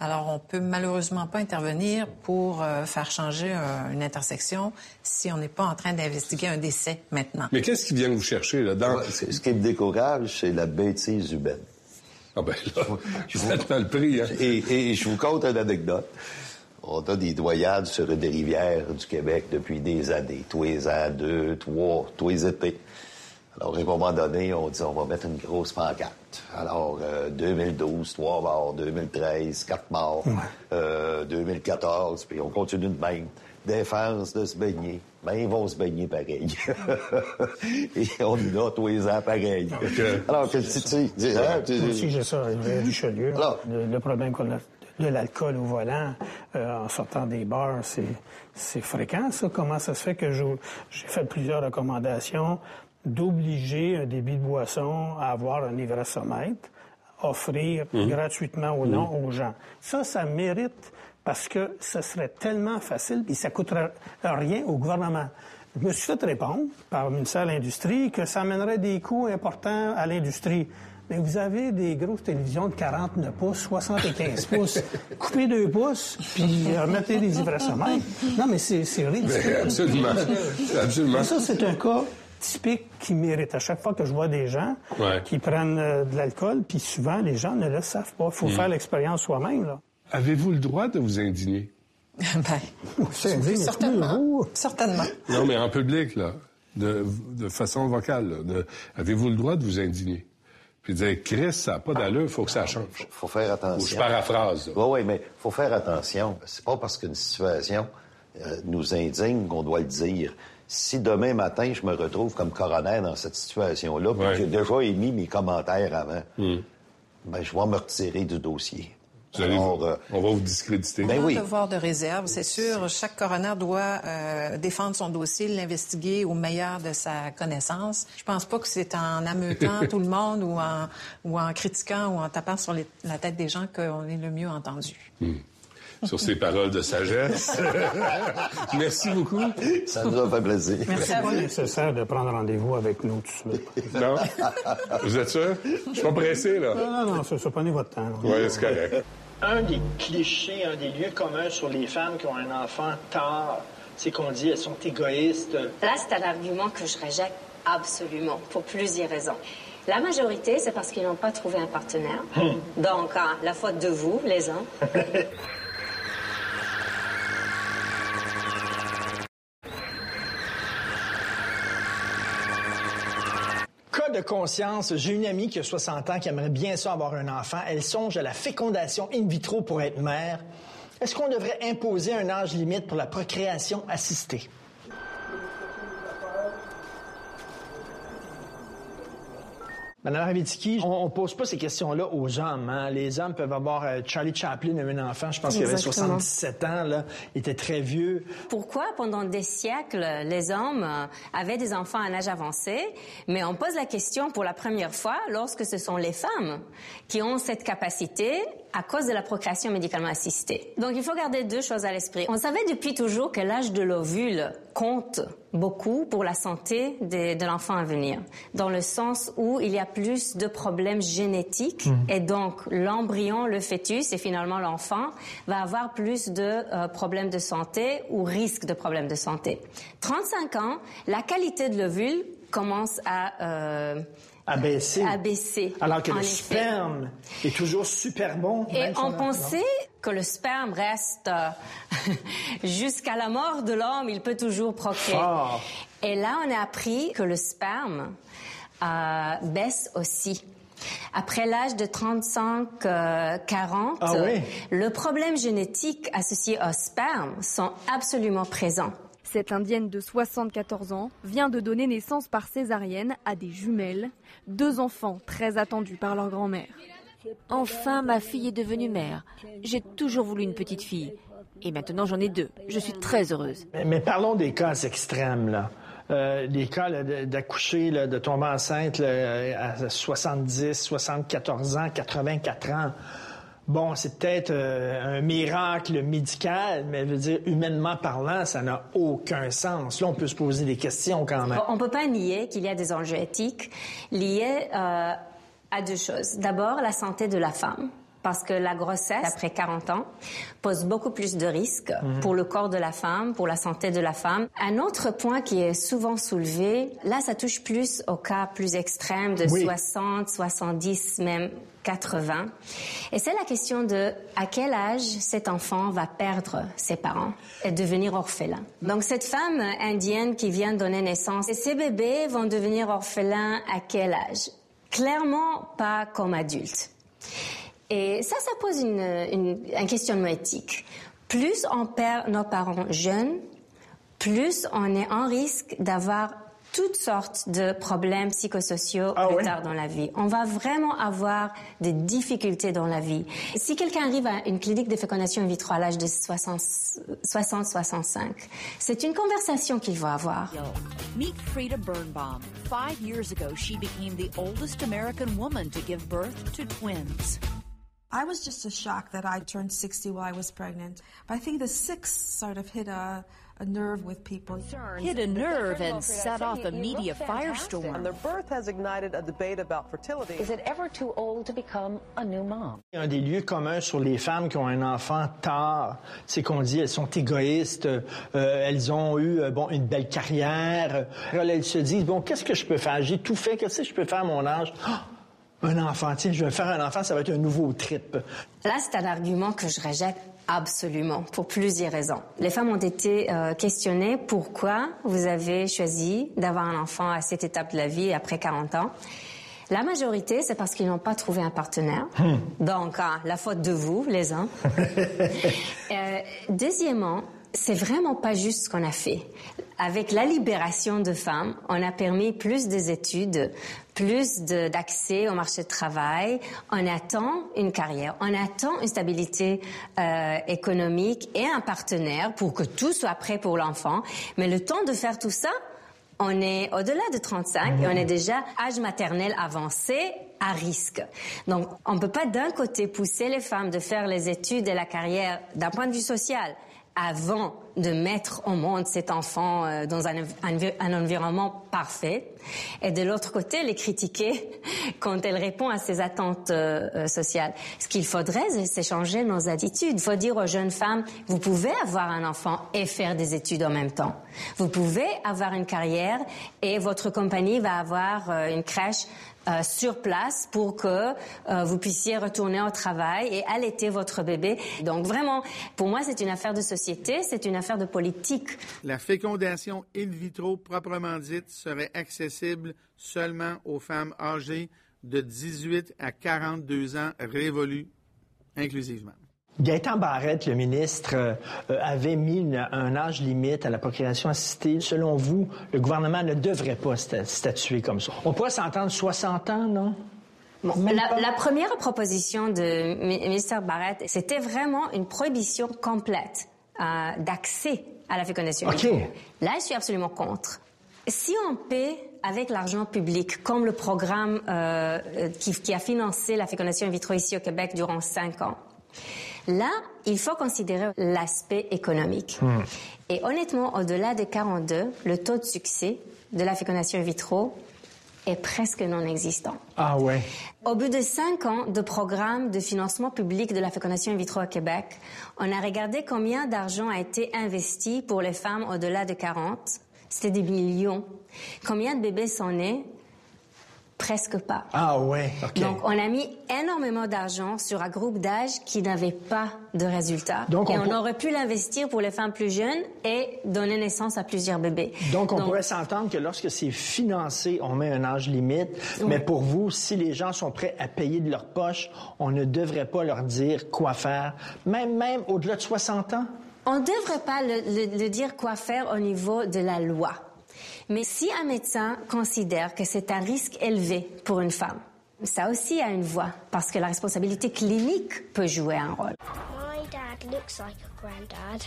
Alors, on peut malheureusement pas intervenir pour euh, faire changer euh, une intersection si on n'est pas en train d'investiguer un décès maintenant. Mais qu'est-ce qui vient vous chercher, là, dans... Ouais, c'est- ce qui me décourage, c'est la bêtise humaine. Ah ben là, vous êtes mal pris, hein? Et, et je vous conte une anecdote. On a des doyades sur des rivières du Québec depuis des années, tous les ans, deux, trois, tous les étés. Alors, à un moment donné, on dit on va mettre une grosse pancarte. Alors, euh, 2012, trois morts, 2013, quatre morts, euh, 2014, puis on continue de même. Défense de se baigner. Ben, ils vont se baigner pareil. Et on y a tous les ans pareil. Alors, que tu sais, tu sais, hein, tu- Moi aussi, j'ai ça, Richelieu. Le, le problème qu'on a de l'alcool au volant euh, en sortant des bars, c'est, fréquent, ça. Comment ça se fait que j'ai fait plusieurs recommandations d'obliger un débit de boisson à avoir un ivressomètre, offrir Mhm. gratuitement ou non aux gens. Ça, ça mérite parce que ce serait tellement facile et ça coûterait rien au gouvernement. Je me suis fait répondre par le ministère de l'Industrie que ça amènerait des coûts importants à l'industrie. Mais vous avez des grosses télévisions de 49 pouces, 75 pouces. Coupez deux pouces, puis remettez des ivressomètres. Non, mais c'est ridicule. Mais absolument. Absolument. Mais ça, c'est un cas typique qui mérite. À chaque fois que je vois des gens Ouais. qui prennent euh, de l'alcool, puis souvent, les gens ne le savent pas. Il faut Mm. faire l'expérience soi-même. là. Avez-vous le droit de vous indigner? ben, certainement. Certainement. Non, mais en public, là, de, de façon vocale, là, de- avez-vous le droit de vous indigner? Puis dire, Chris, ça n'a pas d'allure, il faut que ça change. faut faire attention. Ou je paraphrase. Oui, oui, mais faut faire attention. C'est pas parce qu'une situation euh, nous indigne qu'on doit le dire. Si demain matin, je me retrouve comme coroner dans cette situation-là, puis que j'ai déjà émis mes commentaires avant, ben, je vais me retirer du dossier. Vous allez Alors, vous- euh, on va vous discréditer. Ben un oui. devoir de réserve, c'est sûr. Chaque coroner doit euh, défendre son dossier, l'investiguer au meilleur de sa connaissance. Je pense pas que c'est en ameutant tout le monde ou en, ou en critiquant ou en tapant sur les- la tête des gens qu'on est le mieux entendu. Hmm. Sur ces paroles de sagesse. Merci beaucoup. Ça nous a fait plaisir. C'est pas nécessaire de prendre rendez-vous avec nous tout de suite. Non? Vous êtes sûr? Je suis pas pressé, là. Non, non, non, ça, ça prenez votre temps. Oui, c'est correct. Un des clichés, un des lieux communs sur les femmes qui ont un enfant tard, c'est qu'on dit elles sont égoïstes. Là, c'est un argument que je rejette absolument, pour plusieurs raisons. La majorité, c'est parce qu'ils n'ont pas trouvé un partenaire. Donc, hein, la faute de vous, les hommes. de conscience, j'ai une amie qui a 60 ans qui aimerait bien ça avoir un enfant. Elle songe à la fécondation in vitro pour être mère. Est-ce qu'on devrait imposer un âge limite pour la procréation assistée? Madame Ravitsky, on, on pose pas ces questions-là aux hommes. hein. Les hommes peuvent avoir... euh, Charlie Chaplin a eu un enfant, je pense qu'il avait Exactement. 77 ans, là. Il était très vieux. Pourquoi pendant des siècles les hommes euh, avaient des enfants à un âge avancé, mais on pose la question pour la première fois lorsque ce sont les femmes qui ont cette capacité à cause de la procréation médicalement assistée. Donc il faut garder deux choses à l'esprit. On savait depuis toujours que l'âge de l'ovule compte beaucoup pour la santé de, de l'enfant à venir, dans le sens où il y a plus de problèmes génétiques Mhm. et donc l'embryon, le fœtus et finalement l'enfant va avoir plus de euh, problèmes de santé ou risque de problèmes de santé. 35 ans, la qualité de l'ovule commence à euh, À baisser. à baisser. Alors que le effet. sperme est toujours super bon. Et même on pensait que le sperme reste euh, jusqu'à la mort de l'homme, il peut toujours procréer. Et là, on a appris que le sperme euh, baisse aussi. Après l'âge de 35-40, Ah oui? le problème génétique associé au sperme sont absolument présents. Cette indienne de 74 ans vient de donner naissance par césarienne à des jumelles, deux enfants très attendus par leur grand-mère. Enfin, ma fille est devenue mère. J'ai toujours voulu une petite fille. Et maintenant, j'en ai deux. Je suis très heureuse. Mais, mais parlons des cas extrêmes, là. Euh, des cas d'accoucher, de tomber enceinte là, à 70, 74 ans, 84 ans. Bon, c'est peut-être euh, un miracle médical, mais je dire, humainement parlant, ça n'a aucun sens. Là, on peut se poser des questions quand même. On peut pas nier qu'il y a des enjeux éthiques liés euh, à deux choses. D'abord, la santé de la femme. Parce que la grossesse, après 40 ans, pose beaucoup plus de risques Mhm. pour le corps de la femme, pour la santé de la femme. Un autre point qui est souvent soulevé, là, ça touche plus aux cas plus extrêmes de Oui. 60, 70, même 80. Et c'est la question de à quel âge cet enfant va perdre ses parents et devenir orphelin? Donc cette femme indienne qui vient de donner naissance, et ces bébés vont devenir orphelins à quel âge? Clairement pas comme adultes. Et ça, ça pose une, une- un questionnement éthique. Plus on perd nos parents jeunes, plus on est en risque d'avoir toutes sortes de problèmes psychosociaux plus tard dans la vie. On va vraiment avoir des difficultés dans la vie. Si quelqu'un arrive à une clinique de fécondation in vitro à l'âge de 60-65, c'est une conversation qu'il va avoir. Meet Frida Birnbaum. Five years ago, she became the oldest American woman to give birth to twins. I was just as shocked that I turned 60 while I was pregnant. But I think the six sort of hit a, a nerve with people. Hit a nerve and set off a media firestorm. And their birth has ignited a debate about fertility. Is it ever too old to become a new mom? Un des lieux communs sur les femmes qui ont un enfant tard, c'est qu'on dit elles sont égoïstes, euh, elles ont eu euh, bon une belle carrière. Alors, elles se disent bon qu'est-ce que je peux faire? J'ai tout fait, qu'est-ce que je peux faire à mon âge? Ah, Un enfant, tiens, je vais faire un enfant, ça va être un nouveau trip. Là, c'est un argument que je rejette absolument pour plusieurs raisons. Les femmes ont été euh, questionnées pourquoi vous avez choisi d'avoir un enfant à cette étape de la vie après 40 ans. La majorité, c'est parce qu'ils n'ont pas trouvé un partenaire. Donc, ah, la faute de vous, les hommes. Euh, deuxièmement, c'est vraiment pas juste ce qu'on a fait. Avec la libération de femmes, on a permis plus des études, plus d'accès au marché de travail. On attend une carrière, on attend une stabilité euh, économique et un partenaire pour que tout soit prêt pour l'enfant. Mais le temps de faire tout ça, on est au-delà de 35 et on est déjà âge maternel avancé à risque. Donc, on ne peut pas d'un côté pousser les femmes de faire les études et la carrière d'un point de vue social avant de mettre au monde cet enfant euh, dans un, envi- un environnement parfait, et de l'autre côté les critiquer quand elle répond à ces attentes euh, euh, sociales. Ce qu'il faudrait, c'est changer nos attitudes. Il faut dire aux jeunes femmes, vous pouvez avoir un enfant et faire des études en même temps. Vous pouvez avoir une carrière et votre compagnie va avoir une crèche euh, sur place pour que euh, vous puissiez retourner au travail et allaiter votre bébé. Donc vraiment, pour moi, c'est une affaire de société, c'est une affaire de politique. La fécondation in vitro proprement dite serait accessible seulement aux femmes âgées de 18 à 42 ans révolues inclusivement. Gaëtan Barrette, le ministre, euh, avait mis une- un âge limite à la procréation assistée. Selon vous, le gouvernement ne devrait pas sta- statuer comme ça. On pourrait s'entendre 60 ans, non? La, première proposition de mi- ministère Barrett, c'était vraiment une prohibition complète euh, d'accès à la fécondation. in OK. vitro. Là, je suis absolument contre. Si on paie avec l'argent public, comme le programme euh, qui, qui, a financé la fécondation in vitro ici au Québec durant cinq ans, là, il faut considérer l'aspect économique. Hmm. Et honnêtement, au-delà de 42, le taux de succès de la fécondation in vitro est presque non existant. Ah ouais. Au bout de cinq ans de programme de financement public de la fécondation in vitro au Québec, on a regardé combien d'argent a été investi pour les femmes au-delà de 40. C'était des millions. Combien de bébés sont nés? Presque pas. Ah ouais, OK. Donc, on a mis énormément d'argent sur un groupe d'âge qui n'avait pas de résultats. Donc, et on, aurait pu l'investir pour les femmes plus jeunes et donner naissance à plusieurs bébés. Donc, on pourrait s'entendre que lorsque c'est financé, on met un âge limite. Mais pour vous, si les gens sont prêts à payer de leur poche, on ne devrait pas leur dire quoi faire, même, même au-delà de 60 ans? On ne devrait pas le, le dire quoi faire au niveau de la loi. Mais si un médecin considère que c'est un risque élevé pour une femme, ça aussi a une voix, parce que la responsabilité clinique peut jouer un rôle. My dad looks like a granddad,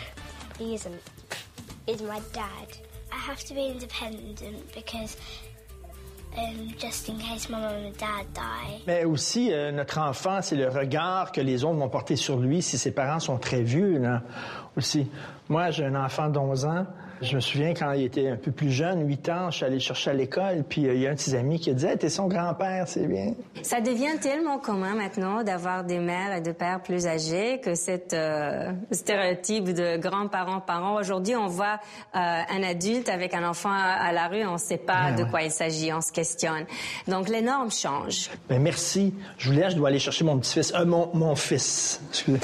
but he isn't. He's my dad. I have to be independent because um, just in case my mom and dad die. Mais aussi, euh, notre enfant, c'est le regard que les autres vont porter sur lui si ses parents sont très vieux. Là. Aussi, moi, j'ai un enfant d'11 ans. Je me souviens quand il était un peu plus jeune, 8 ans, je suis allé chercher à l'école, puis euh, il y a un de ses amis qui dit hey, T'es son grand-père, c'est bien. Ça devient tellement commun maintenant d'avoir des mères et des pères plus âgés que cette euh, stéréotype de grands-parents-parents. Aujourd'hui, on voit euh, un adulte avec un enfant à la rue, on ne sait pas ben de quoi il s'agit, on se questionne. Donc les normes changent. Ben merci. Je vous laisse, je dois aller chercher mon petit-fils, euh, mon, mon fils. Excusez.